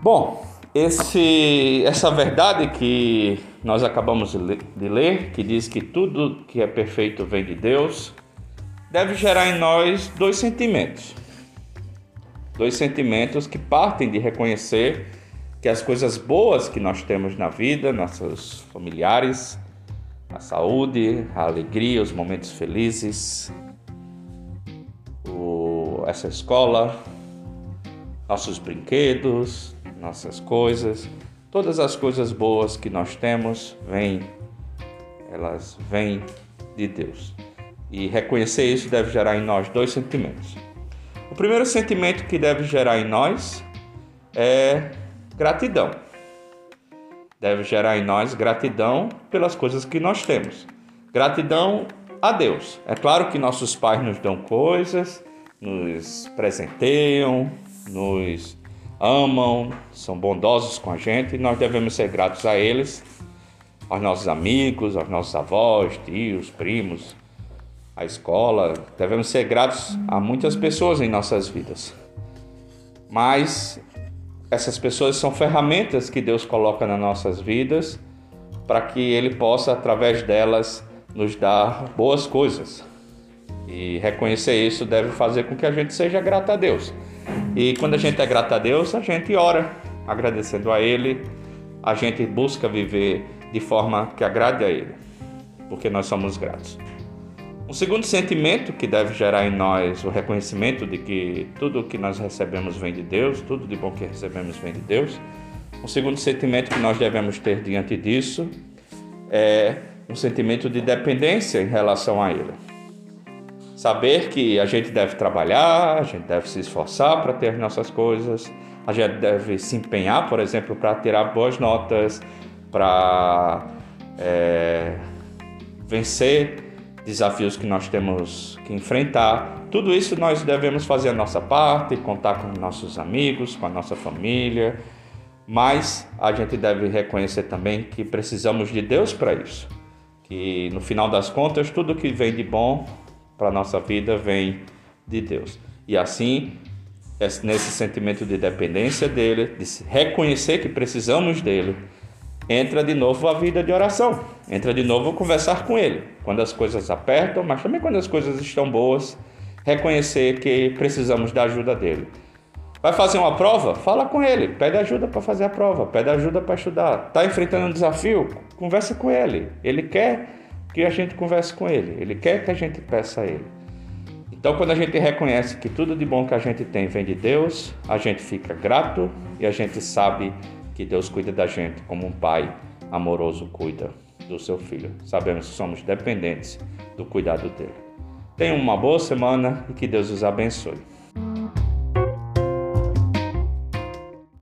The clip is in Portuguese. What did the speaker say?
Bom, esse, essa verdade que nós acabamos de ler, que diz que tudo que é perfeito vem de Deus, deve gerar em nós dois sentimentos. Dois sentimentos que partem de reconhecer que as coisas boas que nós temos na vida, nossos familiares, a saúde, a alegria, os momentos felizes, o, essa escola, nossos brinquedos, nossas coisas, todas as coisas boas que nós temos vêm, elas vêm de Deus. E reconhecer isso deve gerar em nós dois sentimentos. O primeiro sentimento que deve gerar em nós é gratidão. Deve gerar em nós gratidão pelas coisas que nós temos. Gratidão a Deus. É claro que nossos pais nos dão coisas, nos presenteiam, nos amam, são bondosos com a gente e nós devemos ser gratos a eles, aos nossos amigos, aos nossos avós, tios, primos, à escola. Devemos ser gratos a muitas pessoas em nossas vidas. Mas essas pessoas são ferramentas que Deus coloca nas nossas vidas para que Ele possa, através delas, nos dar boas coisas. E reconhecer isso deve fazer com que a gente seja grato a Deus. E quando a gente é grato a Deus, a gente ora, agradecendo a Ele, a gente busca viver de forma que agrade a Ele, porque nós somos gratos. Um segundo sentimento que deve gerar em nós o reconhecimento de que tudo o que nós recebemos vem de Deus, tudo de bom que recebemos vem de Deus. Um segundo sentimento que nós devemos ter diante disso é um sentimento de dependência em relação a Ele. Saber que a gente deve trabalhar, a gente deve se esforçar para ter nossas coisas, a gente deve se empenhar, por exemplo, para tirar boas notas, para é, vencer desafios que nós temos que enfrentar. Tudo isso nós devemos fazer a nossa parte, contar com nossos amigos, com a nossa família, mas a gente deve reconhecer também que precisamos de Deus para isso. Que no final das contas, tudo que vem de bom para a nossa vida vem de Deus. E assim, nesse sentimento de dependência dele, de reconhecer que precisamos dele, entra de novo a vida de oração, entra de novo conversar com ele. Quando as coisas apertam, mas também quando as coisas estão boas, reconhecer que precisamos da ajuda dele. Vai fazer uma prova? Fala com ele, pede ajuda para fazer a prova, pede ajuda para estudar. Está enfrentando um desafio? Conversa com ele. Ele quer que a gente converse com Ele, Ele quer que a gente peça a Ele. Então, quando a gente reconhece que tudo de bom que a gente tem vem de Deus, a gente fica grato e a gente sabe que Deus cuida da gente como um pai amoroso cuida do seu filho. Sabemos que somos dependentes do cuidado dele. Tenha uma boa semana e que Deus os abençoe.